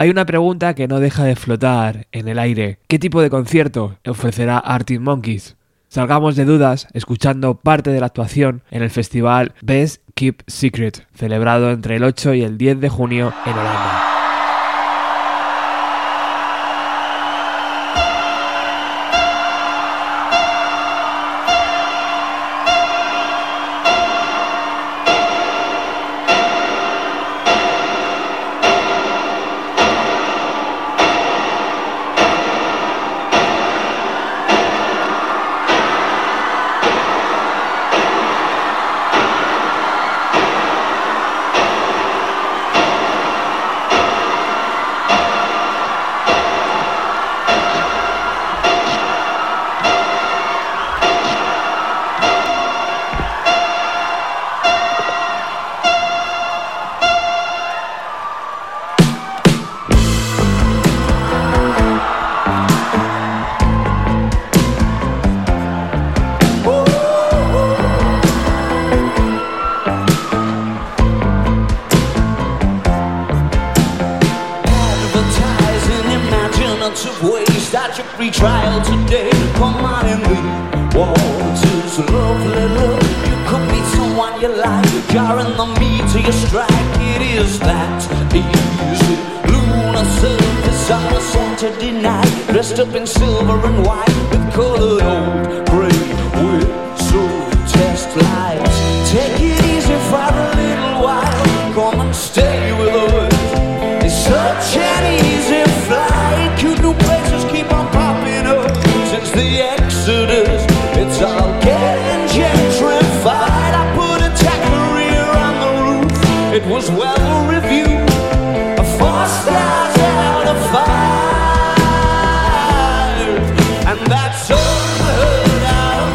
Hay una pregunta que no deja de flotar en el aire. ¿Qué tipo de concierto ofrecerá Arctic Monkeys? Salgamos de dudas escuchando parte de la actuación en el festival Best Keep Secret, celebrado entre el 8 y el 10 de junio en Holanda. got your free trial today. Come on and we want this lovely love. You could meet someone you like. You're in the meat. to your strike. It is that easy. Lunar surface on a Saturday night. Dressed up in silver and white with colored old. was well reviewed. Four stars out of five, and that's unheard of.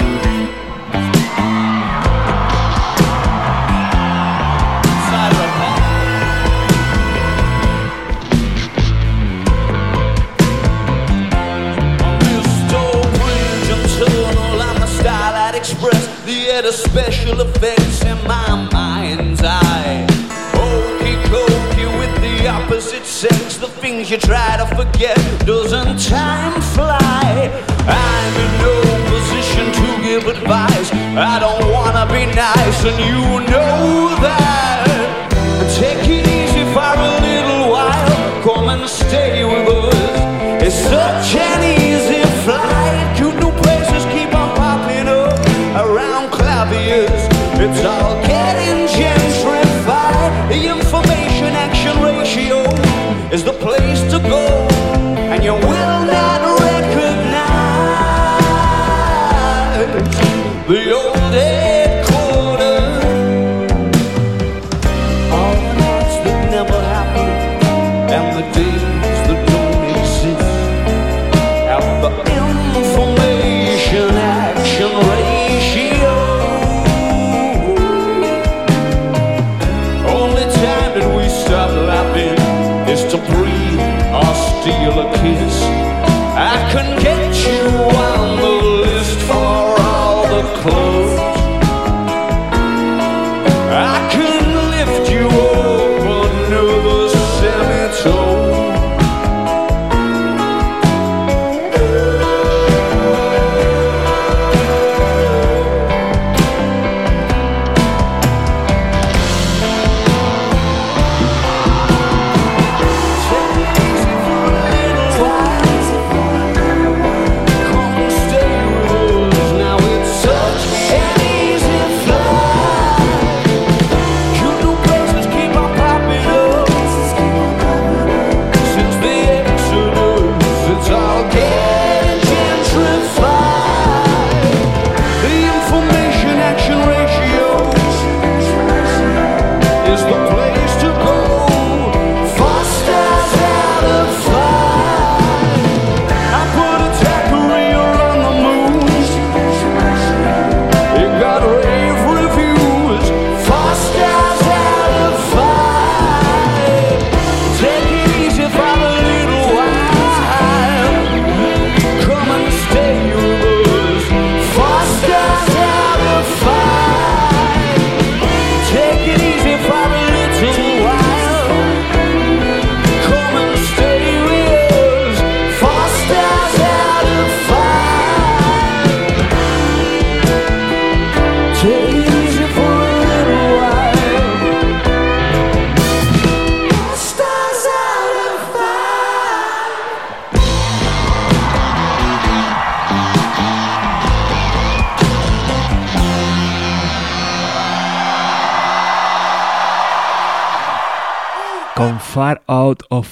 On this all the Starlight Express, special effects, in my things you try to forget. Doesn't time fly? I'm in no position to give advice. I don't wanna be nice, and you steal a kiss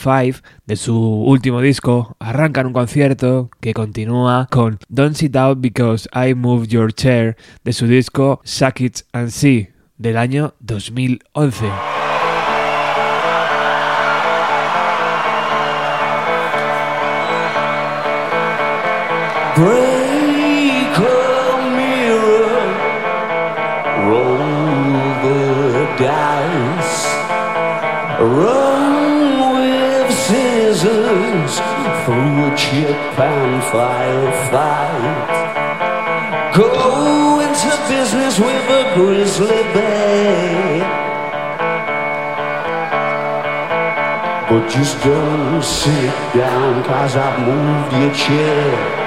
de su último disco, arrancan un concierto que continúa con Don't Sit Out Because I Move Your Chair de su disco Suck It and See del año 2011. Break roll the dice, through a chip and firefight. Go into business with a grizzly bear. But just don't sit down, cause I've moved your chair.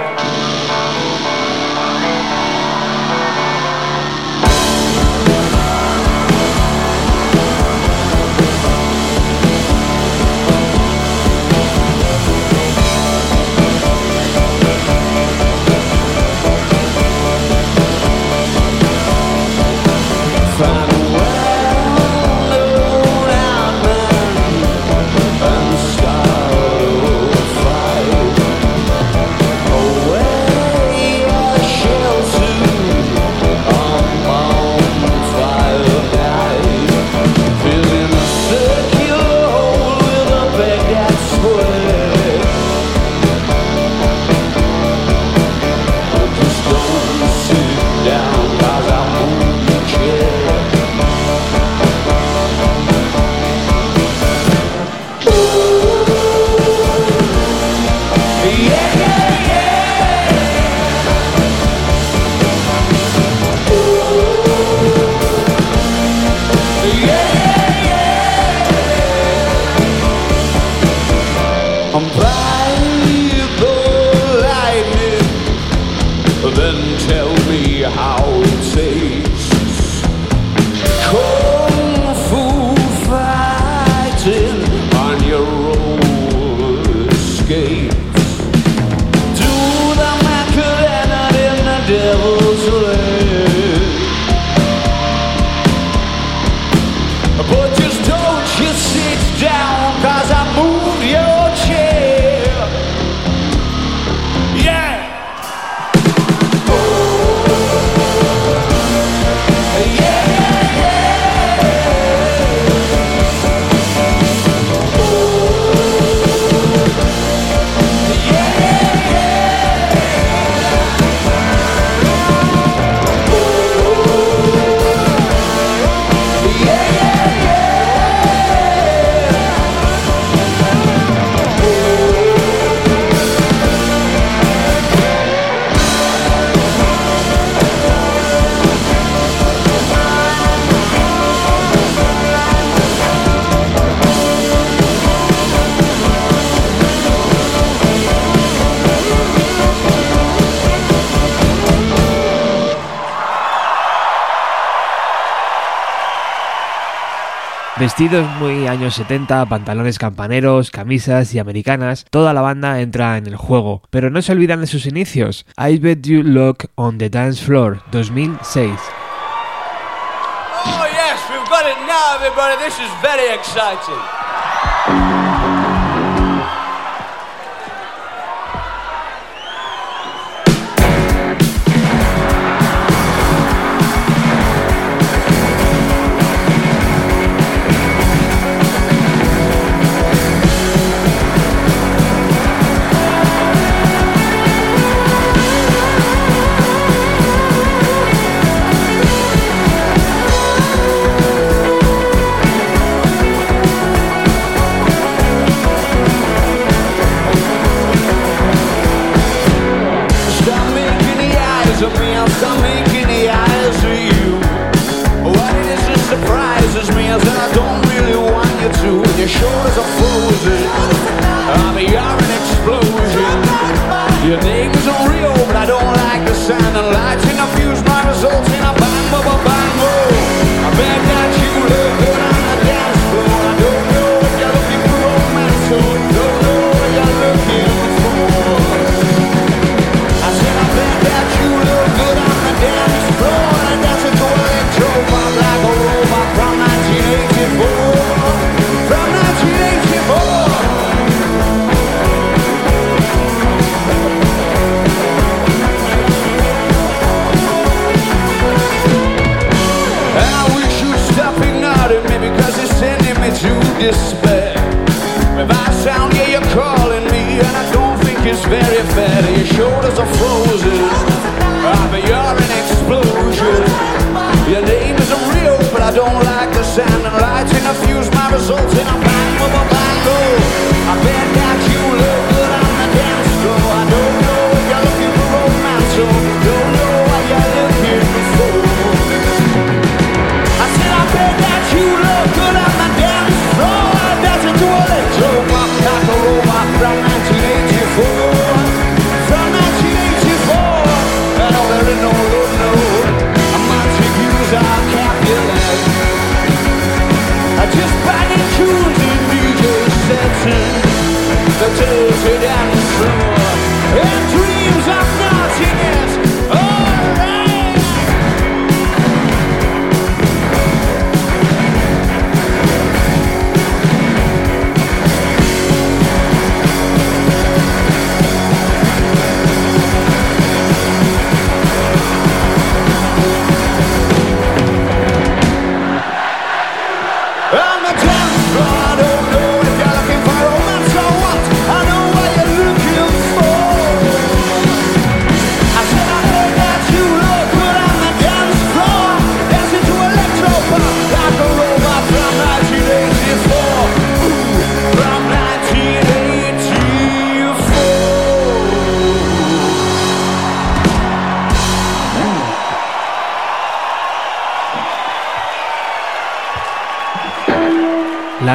Vestidos muy años 70, pantalones campaneros, camisas y americanas, toda la banda entra en el juego, pero no se olvidan de sus inicios. I Bet You Look on the Dance Floor, 2006. Oh yes, we've got it now everybody, this is very exciting.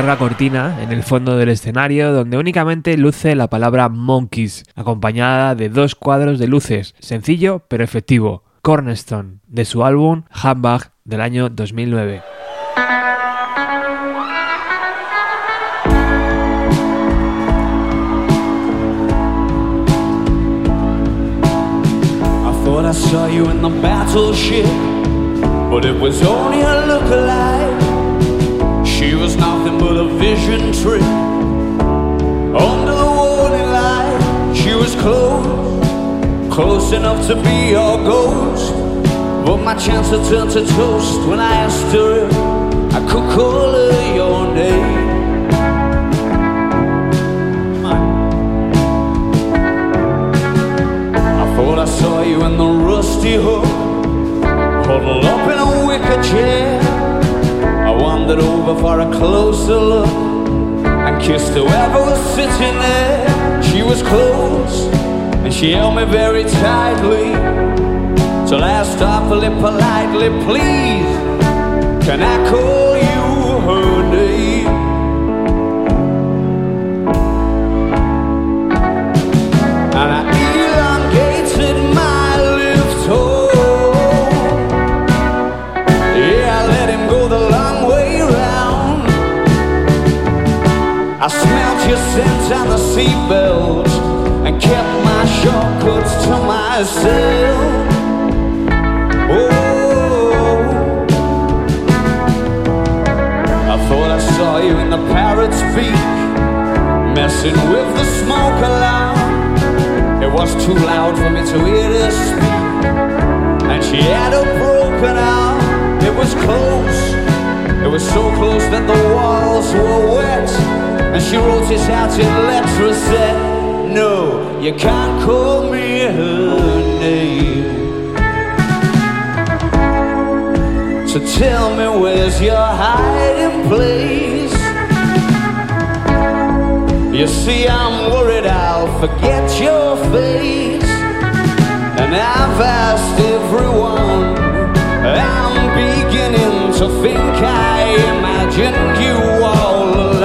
Larga cortina en el fondo del escenario donde únicamente luce la palabra Monkeys, acompañada de dos cuadros de luces, sencillo pero efectivo, Cornerstone, de su álbum Handbag del año 2009. I it was only look-alike. She was nothing but a vision trick. Under the warning light, she was close, close enough to be your ghost. But my chance had turned to toast when I asked her if I could call her your name. I thought I saw you in the rusty hook, huddled up in a wicker chair. I wandered over for a closer look and kissed whoever was sitting there. She was close and she held me very tightly. Till I awfully politely, please, can I call you I smelled your scent on the seatbelt and kept my shortcuts to myself. Oh, I thought I saw you in the parrot's beak, messing with the smoke alarm. It was too loud for me to hear her speak. And she had a broken arm. It was close. It was so close that the walls were wet. And she wrote it out in letters said, No, you can't call me her name. So tell me where's your hiding place? You see, I'm worried I'll forget your face. And I've asked everyone. I'm beginning to think I imagined you all along.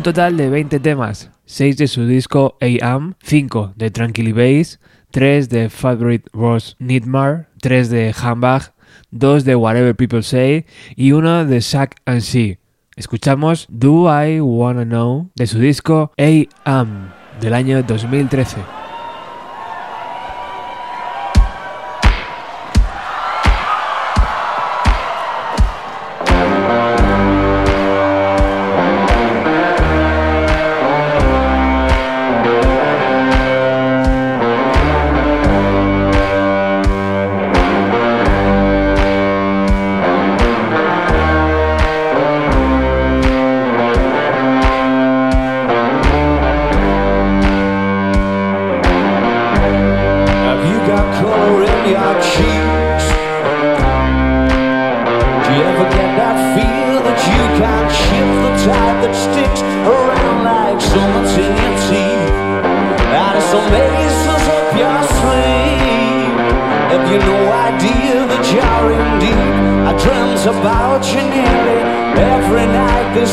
Un total de 20 temas, 6 de su disco AM, 5 de Tranquilly Bass, 3 de Favorite Rose Nidmar, 3 de Hambach, 2 de Whatever People Say y 1 de Sack and She. Escuchamos Do I Wanna Know de su disco AM del año 2013.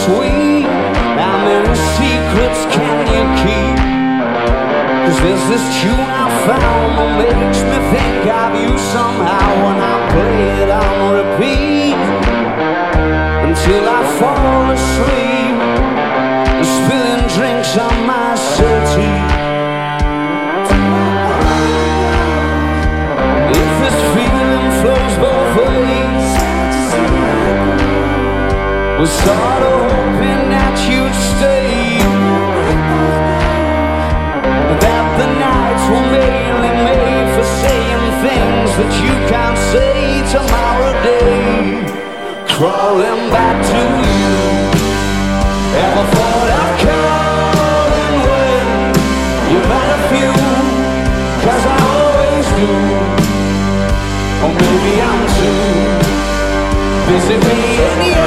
Week. How many secrets can you keep? Cause there's this tune I found that makes me think of you somehow when I play it on repeat until I fall asleep, spilling drinks on my was sort hoping that you'd stay. That the nights were mainly made for saying things that you can't say tomorrow day. Crawling back to you. Ever thought when you've had a I always do. Or maybe I'm too busy being yours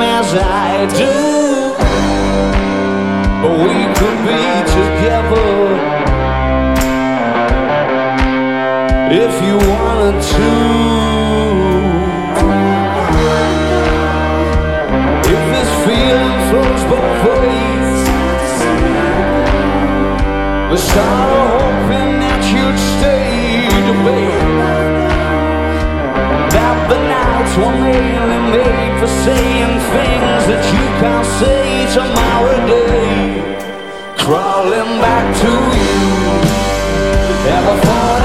as I do. We could be together if you wanted to. If this feeling flows both ways, we started made for saying things that you can't say tomorrow day. Crawling back to you. Ever thought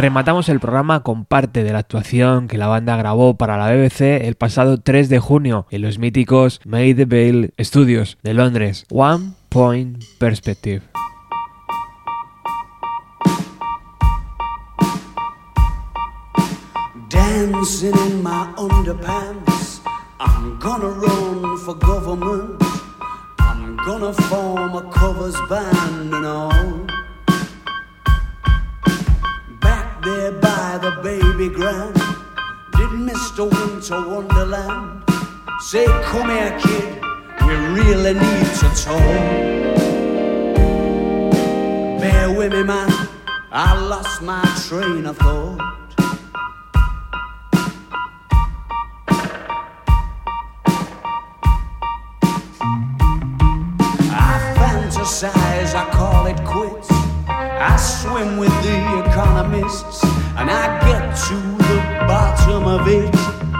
Rematamos el programa con parte de la actuación que la banda grabó para la BBC el pasado 3 de junio en los míticos Made Vale Studios de Londres. One Point Perspective. dancing in my underpants. I'm gonna run for government. I'm gonna form a covers band and all. There by the baby grand, did Mr. Winter Wonderland say, Come here, kid, we really need to talk. Bear with me, man, I lost my train of thought. I fantasize, I call it quits. I swim with the economists, and I get to the bottom of it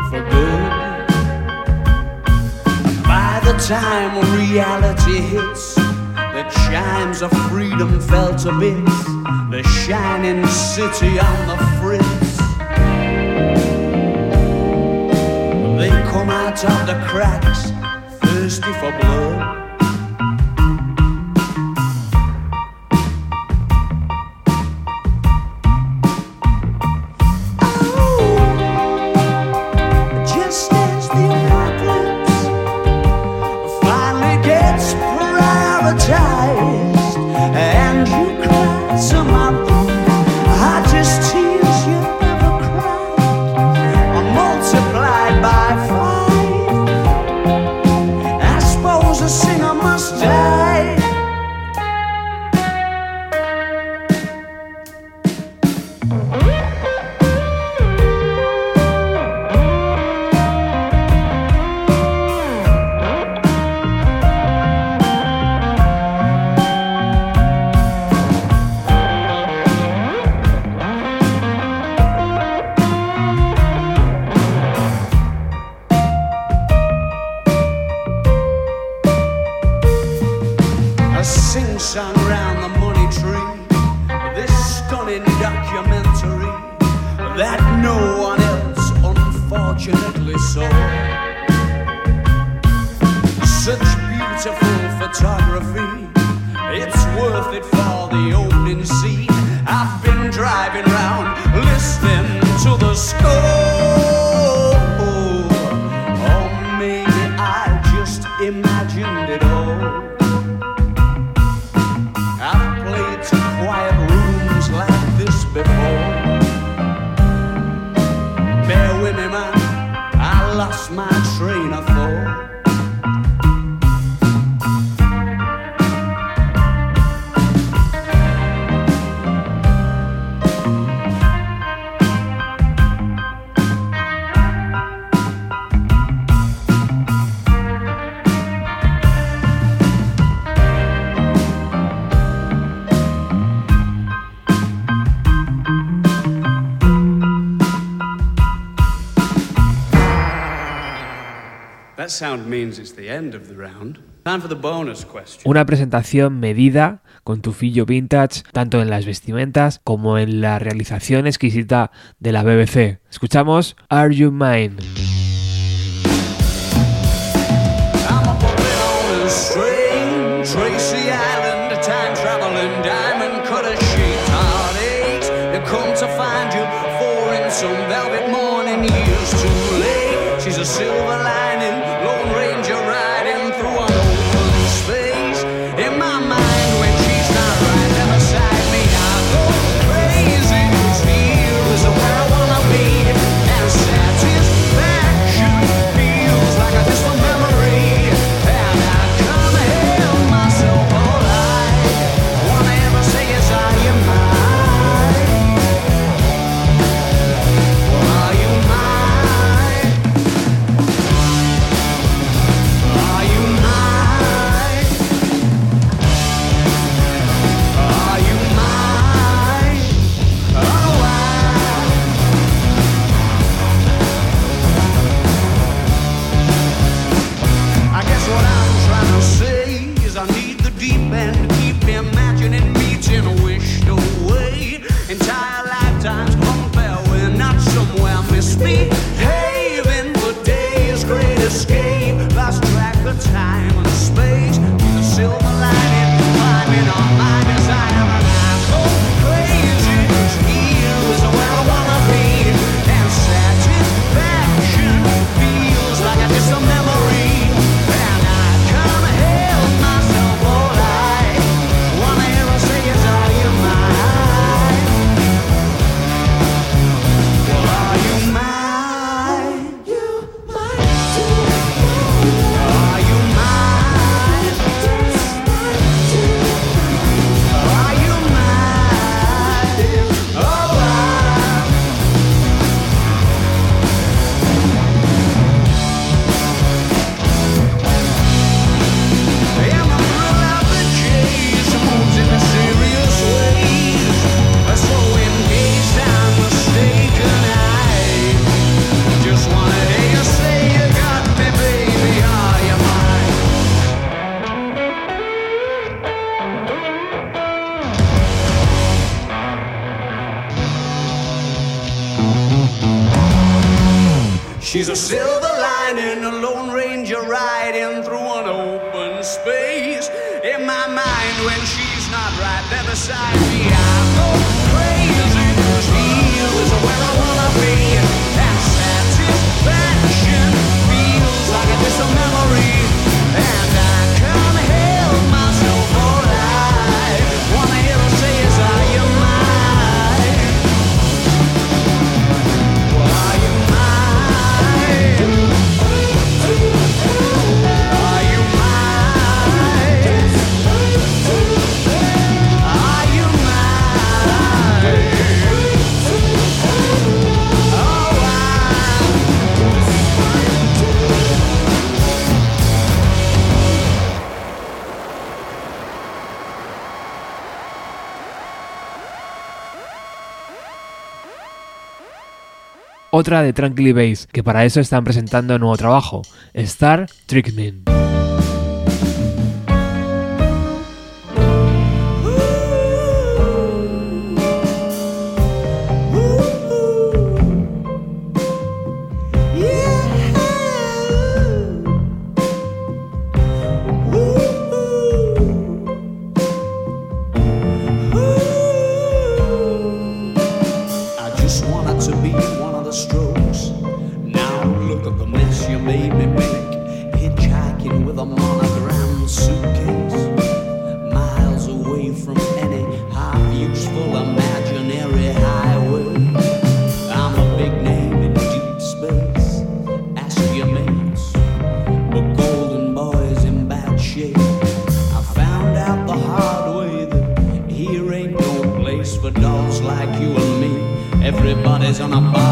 for good. By the time reality hits, the chimes of freedom felt a bit, The shining city on the fritz. They come out of the cracks, thirsty for blood. Una presentación medida con tufillo vintage tanto en las vestimentas como en la realización exquisita de la BBC. Escuchamos Are You Mine? Otra de Tranquilly Bass, que para eso están presentando nuevo trabajo, Star Trickman. From any half useful imaginary highway. I'm a big name in deep space. Ask your mates. But Golden Boy's in bad shape. I found out the hard way that here ain't no place for dolls like you and me. Everybody's on a barge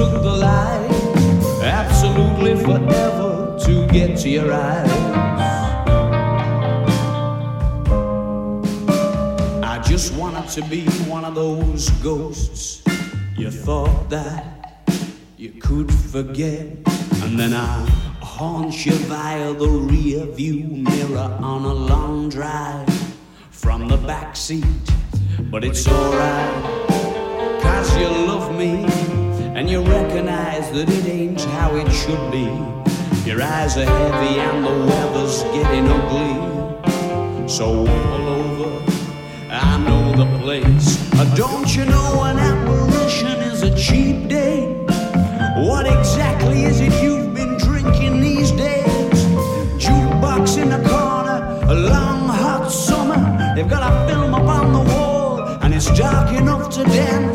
took the light absolutely forever to get to your eyes. I just wanted to be one of those ghosts you thought that you could forget. And then I haunt you via the rear view mirror on a long drive from the back seat. But it's alright, cause you love me and you recognize that it ain't how it should be. Your eyes are heavy and the weather's getting ugly. So pull over, I know the place. Uh, Don't you know an apparition is a cheap date? What exactly is it you've been drinking these days? Jukebox in the corner, a long hot summer. They've got a film up on the wall, and it's dark enough to dance.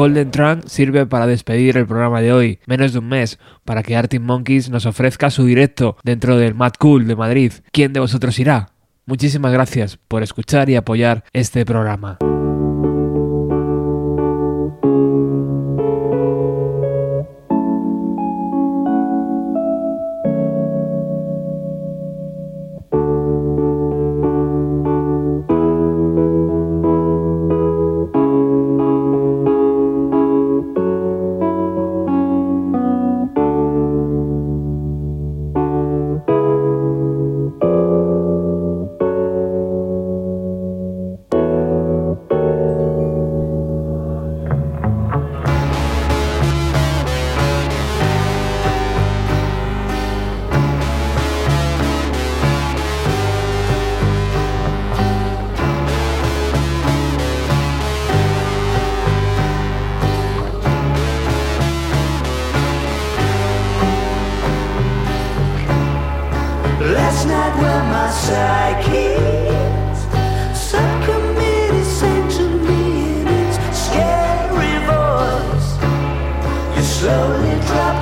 Golden Trunk sirve para despedir el programa de hoy, menos de un mes, para que Arctic Monkeys nos ofrezca su directo dentro del Mad Cool de Madrid. ¿Quién de vosotros irá? Muchísimas gracias por escuchar y apoyar este programa.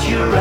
you're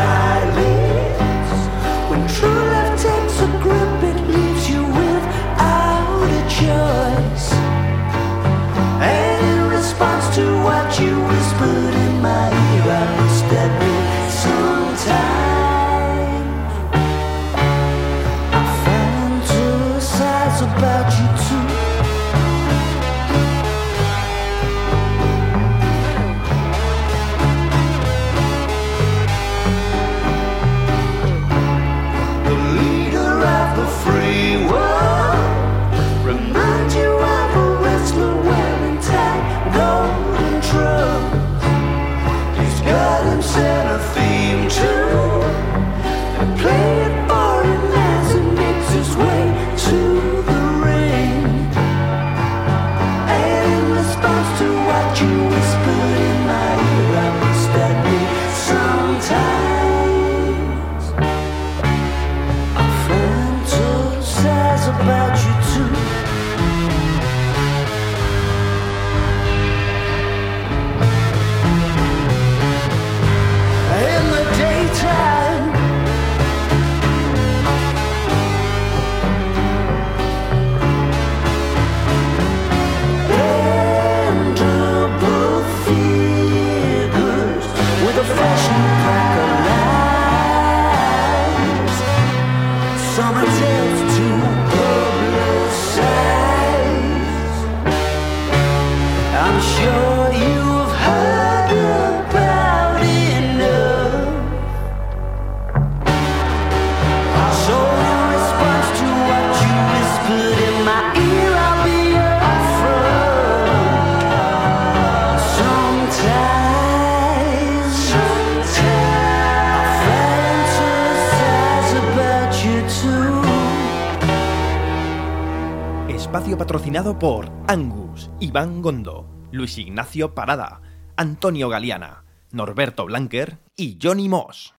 Iván Gondo, Luis Ignacio Parada, Antonio Galeana, Norberto Blanquer y Johnny Moss.